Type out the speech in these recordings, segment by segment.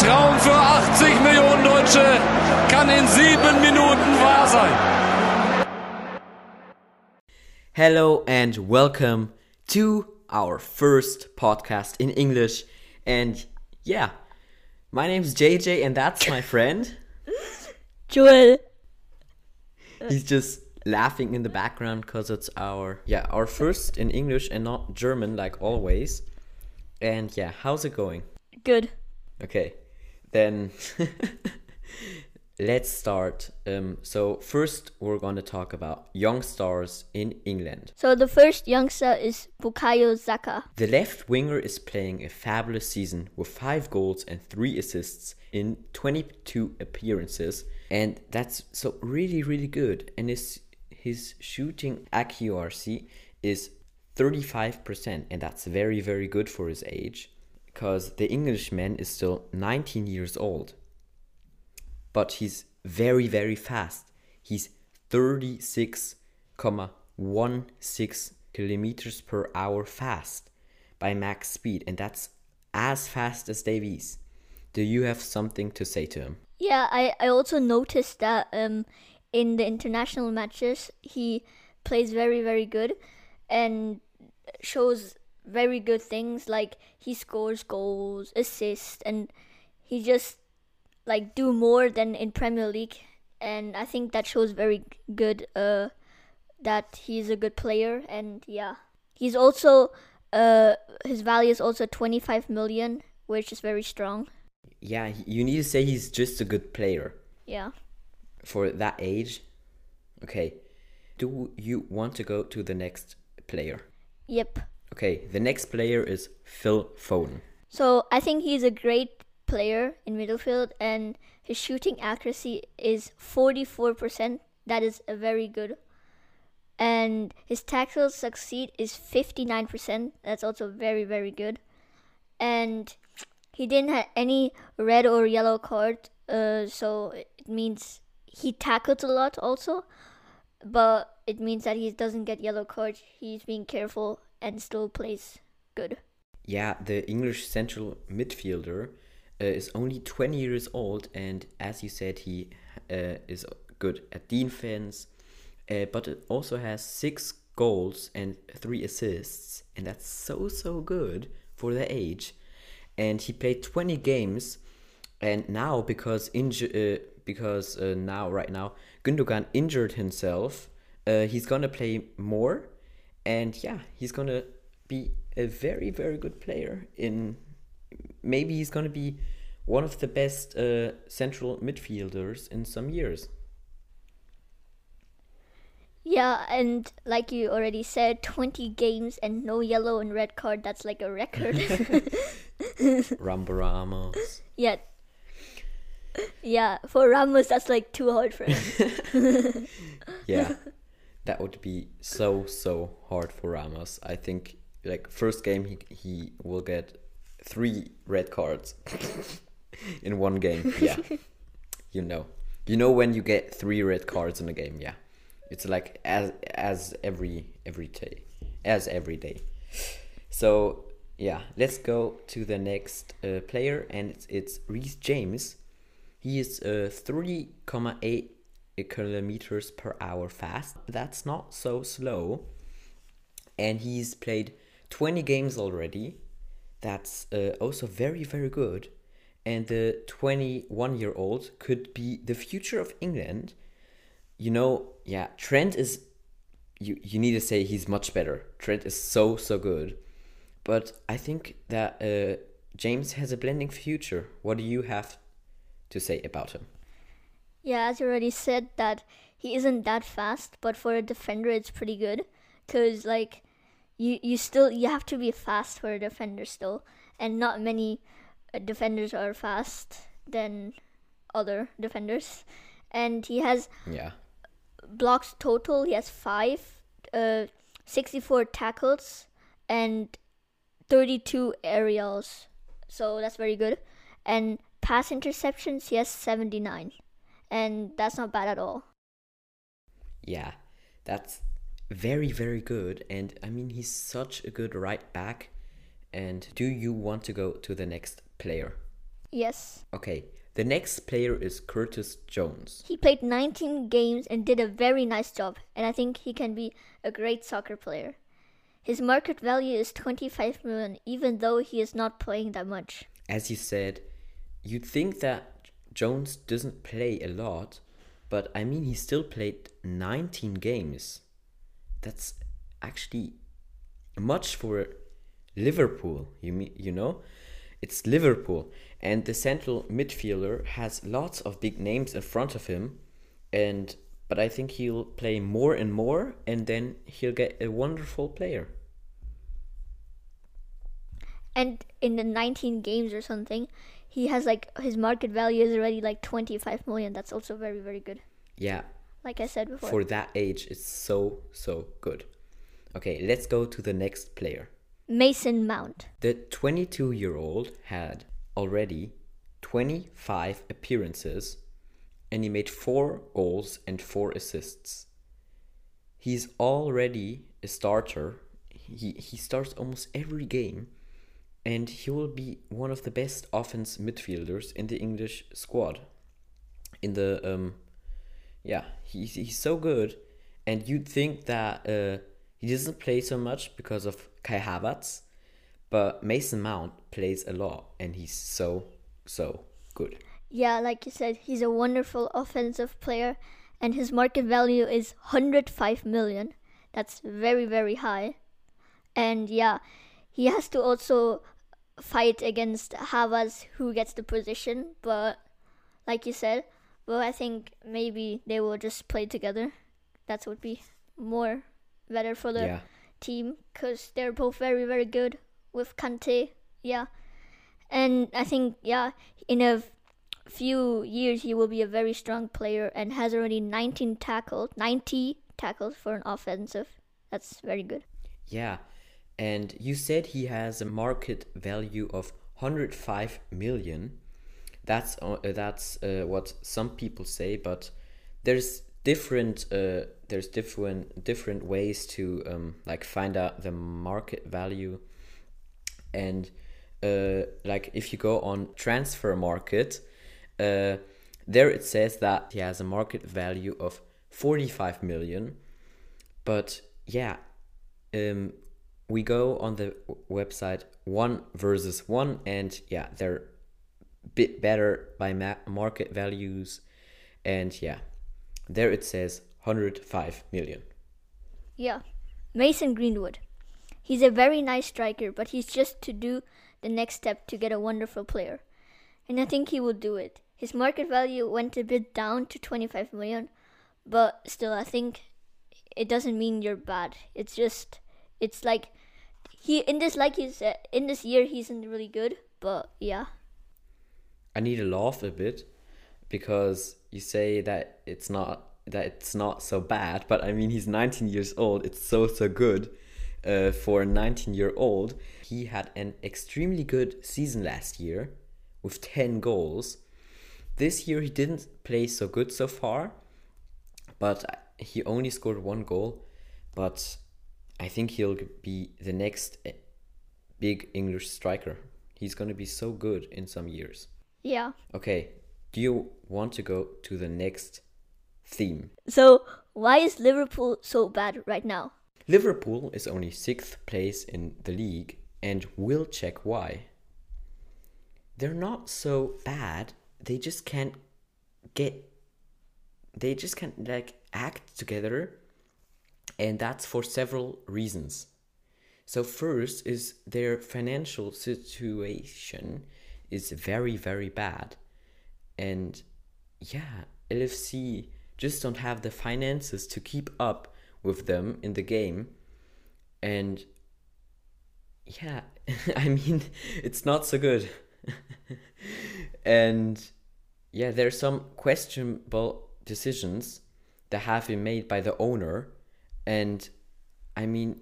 Traum für 80 Millionen Deutsche kann in sieben Minuten wahr sein. Hello and welcome to our first podcast in English. And yeah, my name's JJ and that's my friend. Joel. He's just laughing in the background because it's our yeah, our first in English and not German like always. And yeah, how's it going? Good. Okay, then let's start. Um, so first, we're gonna talk about young stars in England. So the first youngster is Bukayo Saka. The left winger is playing a fabulous season with five goals and three assists in 22 appearances, and that's so really really good. And his his shooting accuracy is 35%, and that's very very good for his age because the Englishman is still 19 years old. But he's very, very fast. He's 36,16 kilometers per hour fast by max speed, and that's as fast as Davies. Do you have something to say to him? Yeah, I, I also noticed that um in the international matches he plays very very good and shows very good things like he scores goals, assists and he just like do more than in Premier League and I think that shows very good uh that he's a good player and yeah. He's also uh his value is also 25 million which is very strong. Yeah, you need to say he's just a good player Yeah. for that age. Okay. Do you want to go to the next player? Yep. Okay, the next player is Phil Foden. So I think he's a great player in midfield, and his shooting accuracy is 44%. That is a very good. And his tackles succeed is 59%. That's also very, very good. And he didn't have any red or yellow card, uh, so it means he tackled a lot also. But it means that he doesn't get yellow card. He's being careful and still plays good. Yeah, the English central midfielder uh, is only 20 years old, and as you said, he uh, is good at defense, uh, but it also has six goals and three assists, and that's so so good for the age. And he played 20 games, and now because inju- uh, because uh, now right now Gundogan injured himself, uh, he's gonna play more, and yeah, he's gonna be a very very good player. In maybe he's gonna be one of the best uh, central midfielders in some years. Yeah, and like you already said, 20 games and no yellow and red card. That's like a record. Rambo Ramos. yeah. Yeah, for Ramos, that's like too hard for him. Yeah, that would be so so hard for Ramos. I think like first game he he will get three red cards in one game. Yeah, you know, you know when you get three red cards in a game. Yeah, it's like as as every every day, as every day. So yeah, let's go to the next uh, player, and it's it's Reece James. He is uh, 3,8 kilometers per hour fast. That's not so slow. And he's played 20 games already. That's uh, also very, very good. And the 21 year old could be the future of England. You know, yeah, Trent is. You, you need to say he's much better. Trent is so, so good. But I think that uh, James has a blending future. What do you have to say about him? Yeah, as you already said, that he isn't that fast, but for a defender, it's pretty good. Cause like, you you still you have to be fast for a defender still, and not many uh, defenders are fast than other defenders. And he has Yeah. blocks total. He has five, uh, 64 tackles, and 32 aerials. So that's very good. And pass interceptions, he has 79. And that's not bad at all. Yeah, that's very, very good. And I mean, he's such a good right back. And do you want to go to the next player? Yes. Okay, the next player is Curtis Jones. He played 19 games and did a very nice job, and I think he can be a great soccer player. His market value is 25 million, even though he is not playing that much. As you said, you'd think that Jones doesn't play a lot, but I mean, he still played 19 games. That's actually much for Liverpool, you you know? It's Liverpool, and the central midfielder has lots of big names in front of him, and but I think he'll play more and more, and then he'll get a wonderful player. And in the 19 games or something, he has like his market value is already like 25 million. That's also very, very good. Yeah, Like I said before. for that age, it's so so good. Okay, let's go to the next player. Mason Mount. The 22 year old had already 25 appearances and he made 4 goals and 4 assists. He's already a starter. He, he starts almost every game and he will be one of the best offense midfielders in the English squad. In the um yeah, he's he's so good and you'd think that uh he doesn't play so much because of Kai Havertz, but Mason Mount plays a lot and he's so so good. Yeah, like you said, he's a wonderful offensive player, and his market value is 105 million. That's very, very high. And yeah, he has to also fight against Havertz, who gets the position. But like you said, well, I think maybe they will just play together. That would be more better for the Yeah. team because they're both very, very good with Kante. Yeah. And I think, yeah, in a few years, he will be a very strong player and has already 19 tackles, 90 tackles for an offensive. That's very good. Yeah. And you said he has a market value of 105 million. That's uh, that's uh, what some people say, but there's different uh, there's different different ways to um, like find out the market value. And uh, like if you go on Transfermarkt, uh, there it says that he has a market value of 45 million. But yeah, um, we go on the website one versus one, and yeah, they're bit better by ma- market values, and yeah, there it says 105 million. Yeah. Mason Greenwood. He's a very nice striker, but he's just to do the next step to get a wonderful player. And I think he will do it. His market value went a bit down to 25 million, but still, I think it doesn't mean you're bad. It's just, it's like, he, in this, like he said, in this year, he's isn't really good, but yeah. I need to laugh a bit because you say that it's not that it's not so bad, but I mean he's 19 years old. It's so so good uh, for a 19 year old. He had an extremely good season last year with 10 goals. This year he didn't play so good so far, but he only scored one goal. But I think he'll be the next eh, big English striker. He's gonna be so good in some years. Yeah. Okay, do you want to go to the next theme? So, why is Liverpool so bad right now? Liverpool is only sixth place in the league, and we'll check why. They're not so bad, they just can't get. They just can't, like, act together, and that's for several reasons. So, first is their financial situation is very, very bad. And yeah, LFC just don't have the finances to keep up with them in the game. And yeah, I mean, it's not so good. and yeah, there's some questionable decisions that have been made by the owner. And I mean,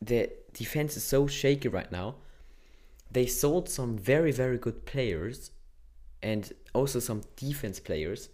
the defense is so shaky right now. They sold some very, very good players and also some defense players.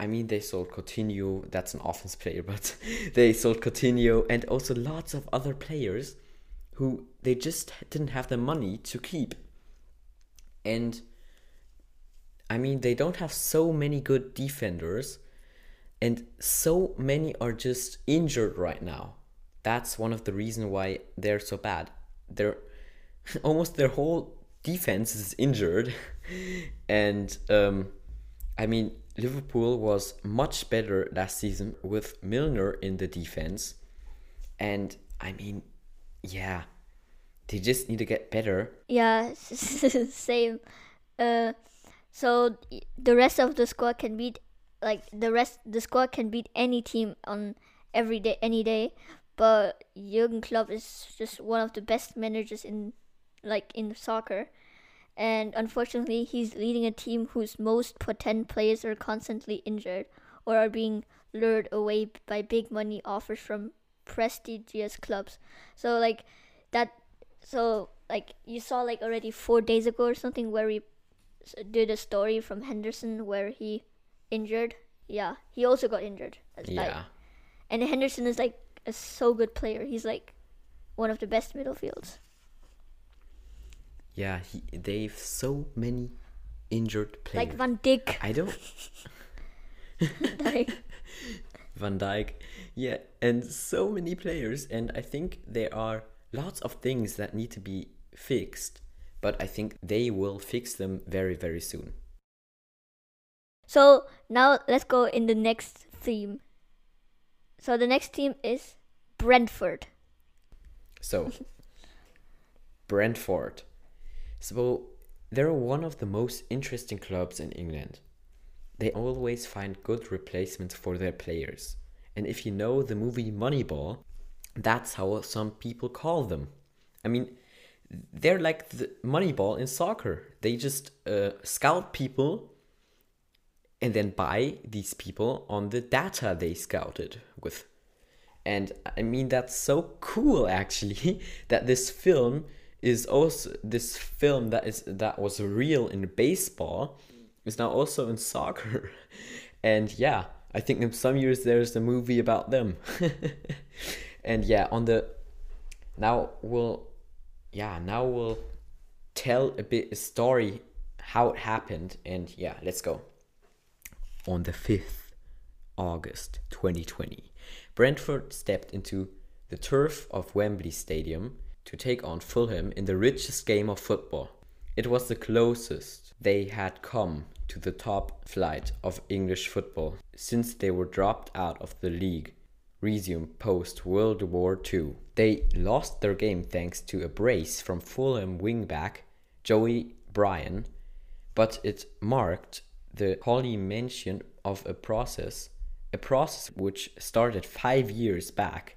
I mean, they sold Coutinho, that's an offense player, but they sold Coutinho and also lots of other players who they just didn't have the money to keep. And I mean, they don't have so many good defenders, and so many are just injured right now. That's one of the reasons why they're so bad. They're almost their whole defense is injured, and um, I mean, Liverpool was much better last season with Milner in the defense, and I mean, yeah, they just need to get better. Yeah, same. Uh, so the rest of the squad can beat like the rest the squad can beat any team on every day any day. But Jurgen Klopp is just one of the best managers in like in soccer. And unfortunately he's leading a team whose most potent players are constantly injured or are being lured away by big money offers from prestigious clubs. So like that so like you saw like already 4 days ago or something where we did a story from Henderson where he injured. Yeah, he also got injured. Yeah. Like, and Henderson is like a so good player. He's like one of the best midfields. Yeah, he, they've so many injured players. Like Van Dijk. I don't. like, Van Dijk. Yeah, and so many players, and I think there are lots of things that need to be fixed but I think they will fix them very, very soon. So now let's go in the next theme. So the next theme is Brentford. So, Brentford. So, they're one of the most interesting clubs in England. They always find good replacements for their players. And if you know the movie Moneyball, that's how some people call them. I mean, they're like the Moneyball in soccer. They just uh, scout people and then buy these people on the data they scouted with. And I mean that's so cool actually that this film is also this film that is that was real in baseball is now also in soccer. And yeah, I think in some years there's a movie about them. and yeah, on the now we'll yeah, now we'll tell a bit a story how it happened and yeah, let's go. On the 5th August 2020, Brentford stepped into the turf of Wembley Stadium to take on Fulham in the richest game of football. It was the closest they had come to the top flight of English football since they were dropped out of the league resumed post World War II. They lost their game thanks to a brace from Fulham wingback Joey Bryan, but it marked the culmination of a process, a process which started five years back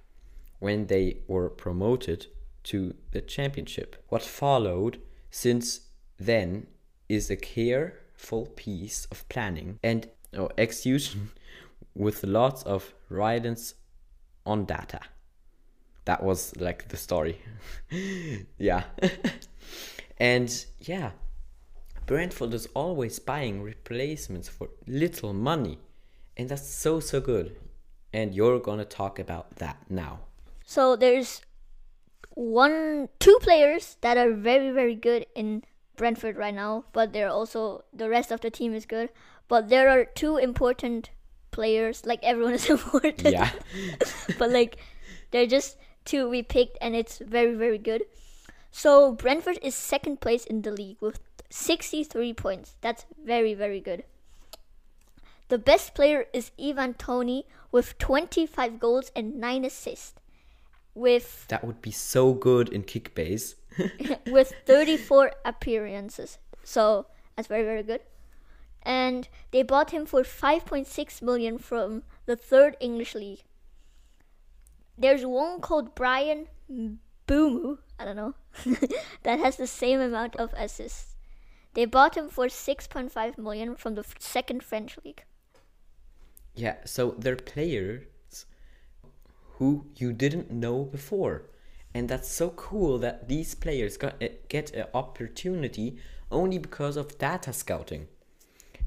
when they were promoted to the championship. What followed since then is a careful piece of planning and oh, execution with lots of reliance on data. That was like the story. yeah. and yeah, Brentford is always buying replacements for little money. And that's so, so good. And you're gonna talk about that now. So there's one, two players that are very, very good in Brentford right now, but they're also the rest of the team is good. But there are two important players. Like everyone is important. Yeah. but like they're just two we picked and it's very very good. So Brentford is second place in the league with 63 points. That's very very good. The best player is Ivan Toney with 25 goals and 9 assists. With That would be so good in Kickbase. with 34 appearances. So that's very very good and they bought him for 5.6 million from the third English league. There's one called Bryan Mbeumo, I don't know, that has the same amount of assists. They bought him for 6.5 million from the second French league. Yeah, so they're players who you didn't know before. And that's so cool that these players got, get an opportunity only because of data scouting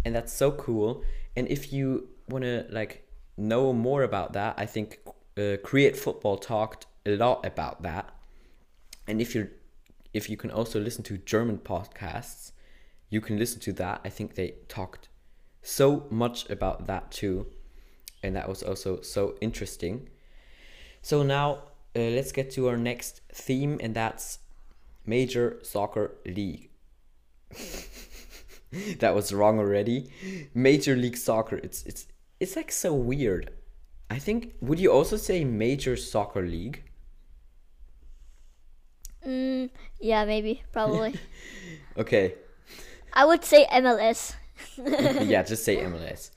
and that's so cool. And if you want to like know more about that, I think uh, Create Football talked a lot about that. And if you if you can also listen to German podcasts, you can listen to that. I think they talked so much about that too, and that was also so interesting. So now uh, let's get to our next theme, and that's Major Soccer League. that was wrong already. Major League Soccer. It's it's it's like so weird. I think would you also say Major Soccer League? Mm, yeah, maybe, probably. Okay. I would say MLS. yeah, just say MLS.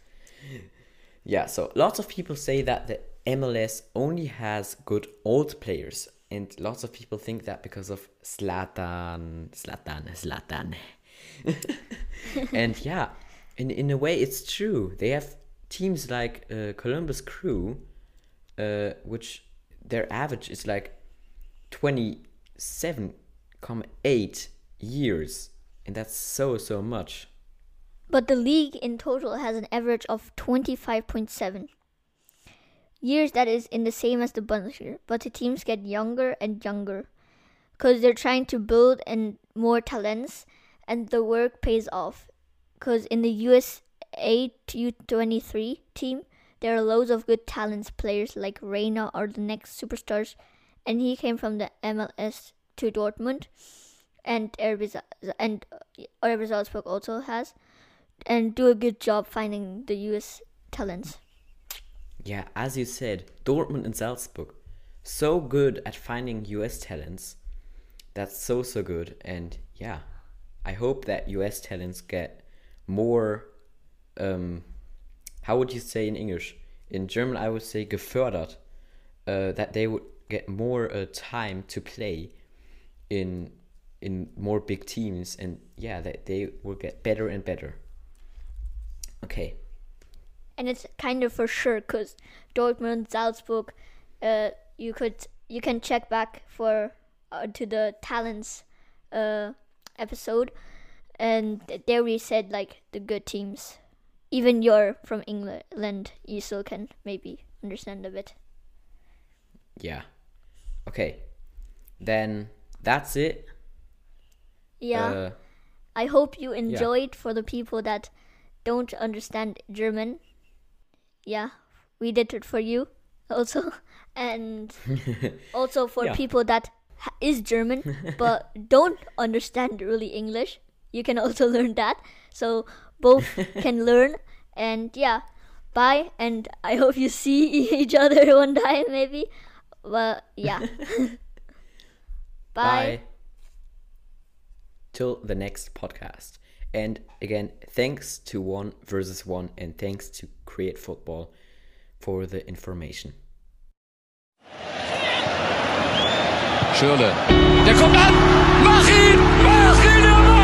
Yeah, so lots of people say that the MLS only has good old players, and lots of people think that because of Zlatan, Zlatan, Zlatan. and yeah, in in a way, it's true. They have teams like uh, Columbus Crew, uh, which their average is like twenty seven comma eight years, and that's so so much. But the league in total has an average of 25.7 years that is in the same as the Bundesliga, but the teams get younger and younger because they're trying to build and more talents and the work pays off because in the USA U23 team there are loads of good talents players like Reyna are the next superstars and he came from the MLS to Dortmund and RB and uh, Salzburg also has and do a good job finding the US talents. Yeah, as you said, Dortmund and Salzburg, so good at finding US talents. That's so so good, and yeah, I hope that US talents get more. Um, how would you say in English? In German, I would say gefördert. Uh, that they would get more uh, time to play in in more big teams, and yeah, that they will get better and better. Okay. and it's kind of for sure because Dortmund, Salzburg, uh, you could you can check back for uh, to the talents uh, episode, and there we said like the good teams. Even you're from England, you still can maybe understand a bit. Yeah. Okay. Then that's it. Yeah, Uh, I hope you enjoyed. For the people that don't understand German, yeah, we did it for you also, and also for Yeah. people that is German but don't understand really English. You can also learn that. So both can learn, and yeah, bye. And I hope you see each other one time maybe. But yeah, bye. Bye. Till the next podcast. And again, thanks to One versus One and thanks to Create Football for the information. Schürle. Der kommt an. Mach ihn! Mach